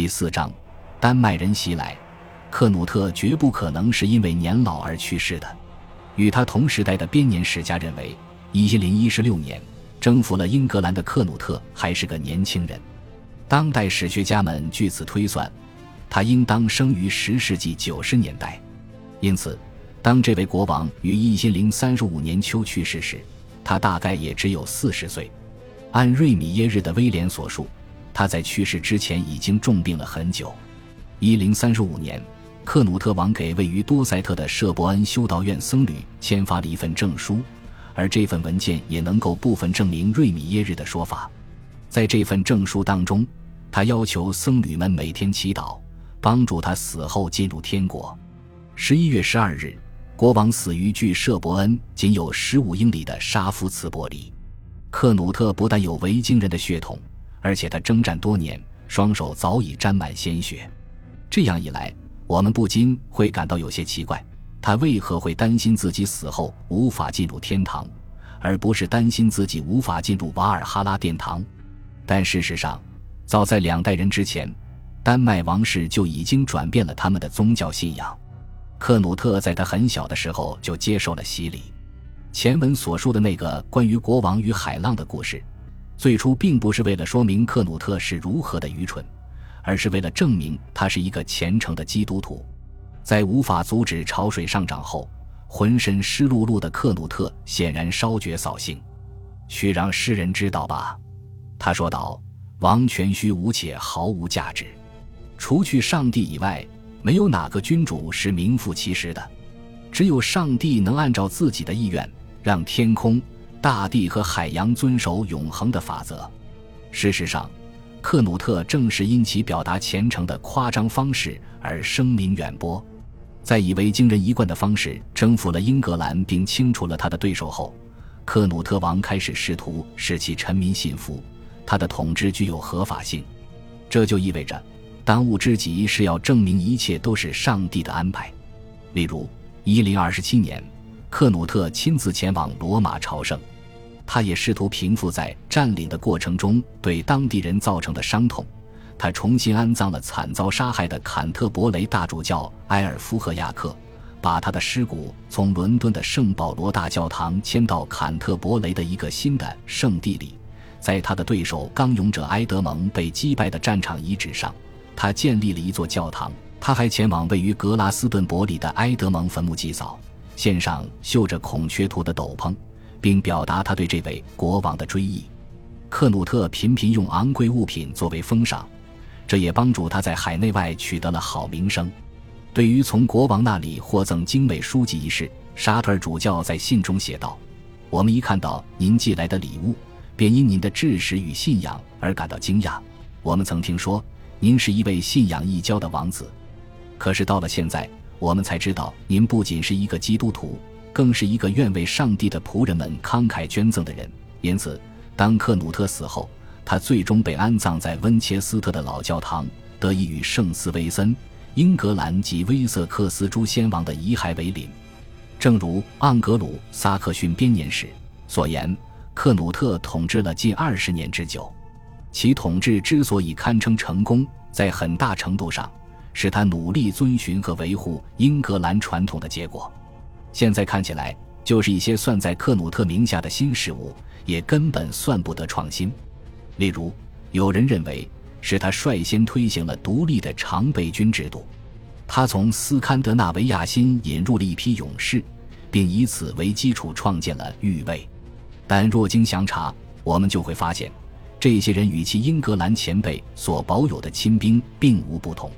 第四章，丹麦人袭来，克努特绝不可能是因为年老而去世的。与他同时代的编年史家认为，一千零一十六年征服了英格兰的克努特还是个年轻人。当代史学家们据此推算，他应当生于十世纪九十年代。因此，当这位国王于一千零三十五年秋去世时，他大概也只有四十岁。按瑞米耶日的威廉所述，他在去世之前已经重病了很久。一零三十五年，克努特王给位于多塞特的舍伯恩修道院僧侣签发了一份证书，而这份文件也能够部分证明瑞米耶日的说法。在这份证书当中，他要求僧侣们每天祈祷，帮助他死后进入天国。十一月十二日，国王死于距舍伯恩仅有十五英里的沙夫茨伯里。克努特不但有维京人的血统，而且他征战多年，双手早已沾满鲜血。这样一来，我们不禁会感到有些奇怪：他为何会担心自己死后无法进入天堂，而不是担心自己无法进入瓦尔哈拉殿堂？但事实上，早在两代人之前，丹麦王室就已经转变了他们的宗教信仰。克努特在他很小的时候就接受了洗礼。前文所述的那个关于国王与海浪的故事，最初并不是为了说明克努特是如何的愚蠢，而是为了证明他是一个虔诚的基督徒。在无法阻止潮水上涨后，浑身湿漉漉的克努特显然稍觉扫兴。去让世人知道吧，他说道：“王权虚无且毫无价值，除去上帝以外，没有哪个君主是名副其实的。只有上帝能按照自己的意愿。”让天空、大地和海洋遵守永恒的法则。事实上，克努特正是因其表达虔诚的夸张方式而声名远播。在以维京人一贯的方式征服了英格兰并清除了他的对手后，克努特王开始试图使其臣民信服，他的统治具有合法性。这就意味着，当务之急是要证明一切都是上帝的安排。例如，一零二七年。克努特亲自前往罗马朝圣，他也试图平复在占领的过程中对当地人造成的伤痛。他重新安葬了惨遭杀害的坎特伯雷大主教埃尔夫赫亚克，把他的尸骨从伦敦的圣保罗大教堂迁到坎特伯雷的一个新的圣地里。在他的对手刚勇者埃德蒙被击败的战场遗址上，他建立了一座教堂。他还前往位于格拉斯顿伯里的埃德蒙坟墓祭扫。献上绣着孔雀图的斗篷，并表达他对这位国王的追忆。克努特频频用昂贵物品作为封赏，这也帮助他在海内外取得了好名声。对于从国王那里获赠精美书籍一事，沙特尔主教在信中写道：“我们一看到您寄来的礼物，便因您的知识与信仰而感到惊讶。我们曾听说您是一位信仰异教的王子，可是到了现在。”我们才知道，您不仅是一个基督徒，更是一个愿为上帝的仆人们慷慨捐赠的人。因此，当克努特死后，他最终被安葬在温切斯特的老教堂，得以与圣斯威森、英格兰及威瑟克斯诸先王的遗骸为邻。正如盎格鲁撒克逊编年史所言，克努特统治了近二十年之久，其统治之所以堪称成功，在很大程度上。是他努力遵循和维护英格兰传统的结果。现在看起来，就是一些算在克努特名下的新事物，也根本算不得创新。例如，有人认为是他率先推行了独立的常备军制度。他从斯堪的纳维亚新引入了一批勇士，并以此为基础创建了御卫。但若经详查，我们就会发现，这些人与其英格兰前辈所保有的亲兵并无不同。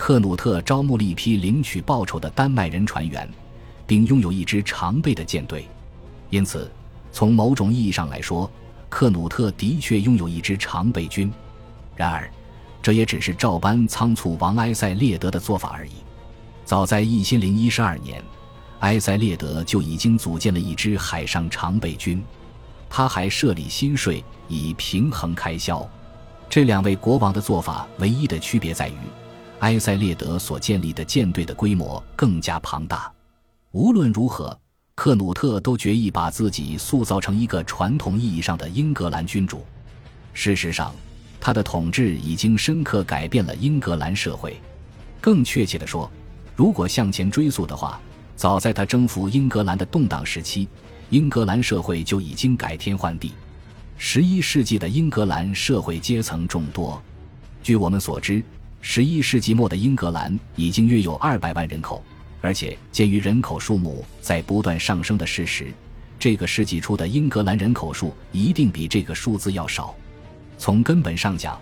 克努特招募了一批领取报酬的丹麦人船员，并拥有一支常备的舰队，因此，从某种意义上来说，克努特的确拥有一支常备军。然而，这也只是照搬仓促王埃塞列德的做法而已。早在一千零一十二年，埃塞列德就已经组建了一支海上常备军，他还设立新税以平衡开销。这两位国王的做法唯一的区别在于。埃塞列德所建立的舰队的规模更加庞大。无论如何，克努特都决意把自己塑造成一个传统意义上的英格兰君主。事实上，他的统治已经深刻改变了英格兰社会。更确切地说，如果向前追溯的话，早在他征服英格兰的动荡时期，英格兰社会就已经改天换地。十一世纪的英格兰社会阶层众多。据我们所知，十一世纪末的英格兰已经约有二百万人口，而且鉴于人口数目在不断上升的事实，这个世纪初的英格兰人口数一定比这个数字要少。从根本上讲，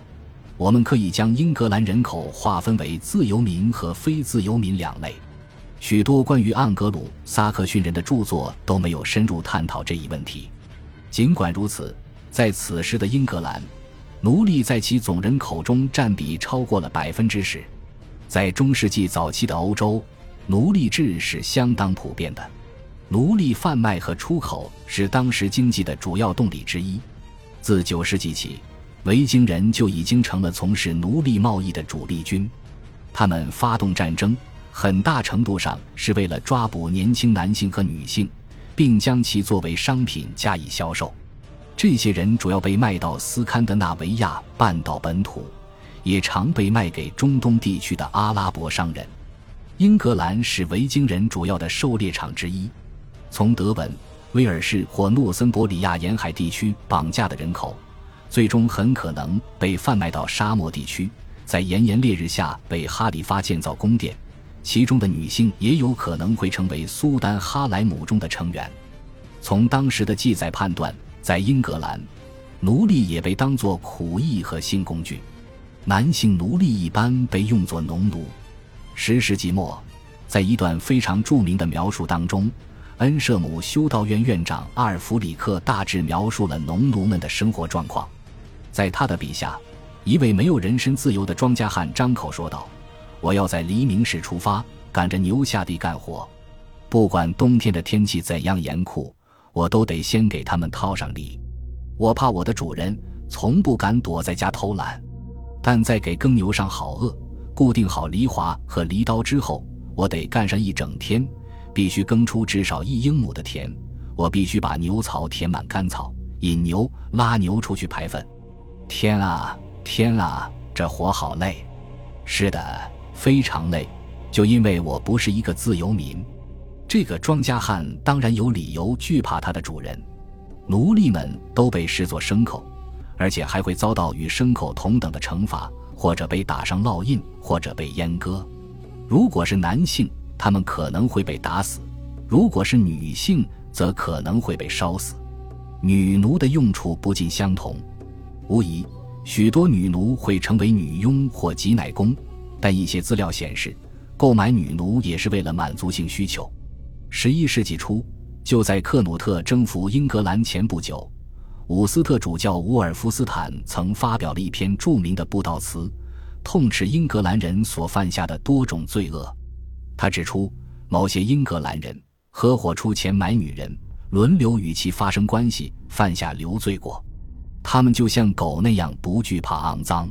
我们可以将英格兰人口划分为自由民和非自由民两类。许多关于盎格鲁撒克逊人的著作都没有深入探讨这一问题。尽管如此，在此时的英格兰，奴隶在其总人口中占比超过了百分之十。在中世纪早期的欧洲，奴隶制是相当普遍的，奴隶贩卖和出口是当时经济的主要动力之一。自九世纪起。维京人就已经成了从事奴隶贸易的主力军，他们发动战争，很大程度上是为了抓捕年轻男性和女性，并将其作为商品加以销售。这些人主要被卖到斯堪的纳维亚半岛本土，也常被卖给中东地区的阿拉伯商人。英格兰是维京人主要的狩猎场之一，从德文、威尔士或诺森伯里亚沿海地区绑架的人口。最终很可能被贩卖到沙漠地区，在炎炎烈日下被哈里发建造宫殿，其中的女性也有可能会成为苏丹哈莱姆中的成员。从当时的记载判断，在英格兰，奴隶也被当作苦役和性工具。男性奴隶一般被用作农奴。十世纪末，在一段非常著名的描述当中，恩舍姆修道院院长阿尔弗里克大致描述了农奴们的生活状况。在他的笔下，一位没有人身自由的庄稼汉张口说道：“我要在黎明时出发，赶着牛下地干活，不管冬天的天气怎样严酷，我都得先给他们套上犁。我怕我的主人从不敢躲在家偷懒，但在给耕牛上好轭、固定好犁铧和犁刀之后，我得干上一整天，必须耕出至少一英亩的田。我必须把牛槽填满干草，引牛、拉牛出去排粪。”天啊，天啊，这活好累！是的，非常累。就因为我不是一个自由民，这个庄稼汉当然有理由惧怕他的主人。奴隶们都被视作牲口，而且还会遭到与牲口同等的惩罚，或者被打上烙印，或者被阉割。如果是男性，他们可能会被打死；如果是女性，则可能会被烧死。女奴的用处不尽相同。无疑，许多女奴会成为女佣或挤奶工，但一些资料显示，购买女奴也是为了满足性需求。十一世纪初，就在克努特征服英格兰前不久，伍斯特主教伍尔夫斯坦曾发表了一篇著名的布道词，痛斥英格兰人所犯下的多种罪恶。他指出，某些英格兰人合伙出钱买女人，轮流与其发生关系，犯下流罪过。他们就像狗那样不惧怕肮脏，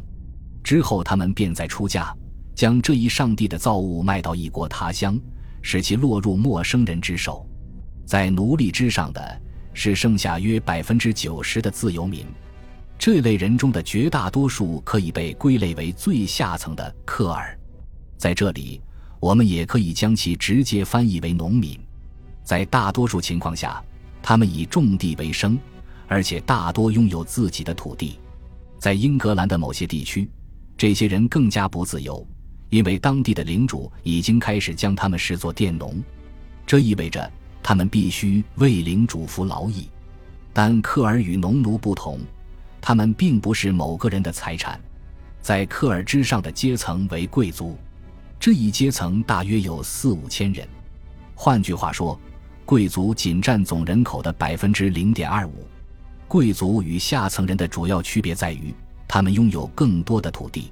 之后他们便在出价，将这一上帝的造物卖到异国他乡，使其落入陌生人之手。在奴隶之上的是剩下约百分之九十的自由民，这类人中的绝大多数可以被归类为最下层的克尔。在这里，我们也可以将其直接翻译为农民。在大多数情况下，他们以种地为生。而且大多拥有自己的土地，在英格兰的某些地区，这些人更加不自由，因为当地的领主已经开始将他们视作佃农，这意味着他们必须为领主服劳役。但克尔与农奴不同，他们并不是某个人的财产。在克尔之上的阶层为贵族，这一阶层大约有四五千人。换句话说，贵族仅占总人口的百分之零点二五。贵族与下层人的主要区别在于，他们拥有更多的土地。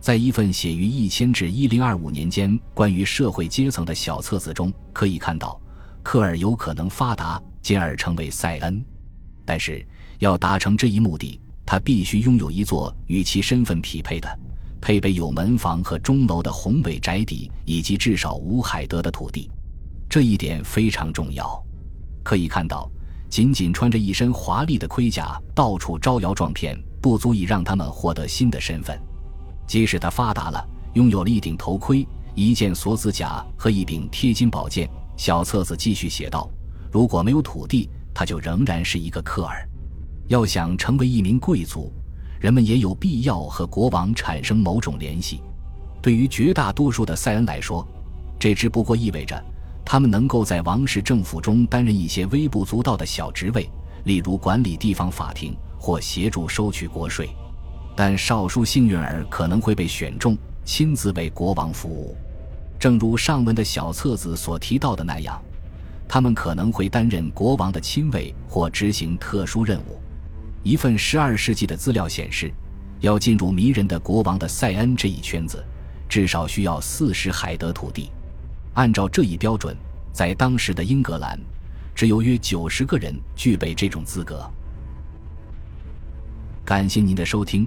在一份写于一千至一零二五年间关于社会阶层的小册子中，可以看到，科尔有可能发达，进而成为塞恩。但是，要达成这一目的，他必须拥有一座与其身份匹配的、配备有门房和钟楼的宏伟宅邸，以及至少五海德的土地。这一点非常重要。可以看到。仅仅穿着一身华丽的盔甲，到处招摇撞骗，不足以让他们获得新的身份。即使他发达了，拥有了一顶头盔、一件锁子甲和一柄贴金宝剑，小册子继续写道：“如果没有土地，他就仍然是一个科尔。要想成为一名贵族，人们也有必要和国王产生某种联系。对于绝大多数的塞恩来说，这只不过意味着他们能够在王室政府中担任一些微不足道的小职位，例如管理地方法庭或协助收取国税。”但少数幸运儿可能会被选中，亲自为国王服务。正如上文的小册子所提到的那样，他们可能会担任国王的亲卫或执行特殊任务。一份12世纪的资料显示，要进入迷人的国王的塞恩这一圈子，至少需要40海德土地。按照这一标准，在当时的英格兰，只有约90个人具备这种资格。感谢您的收听。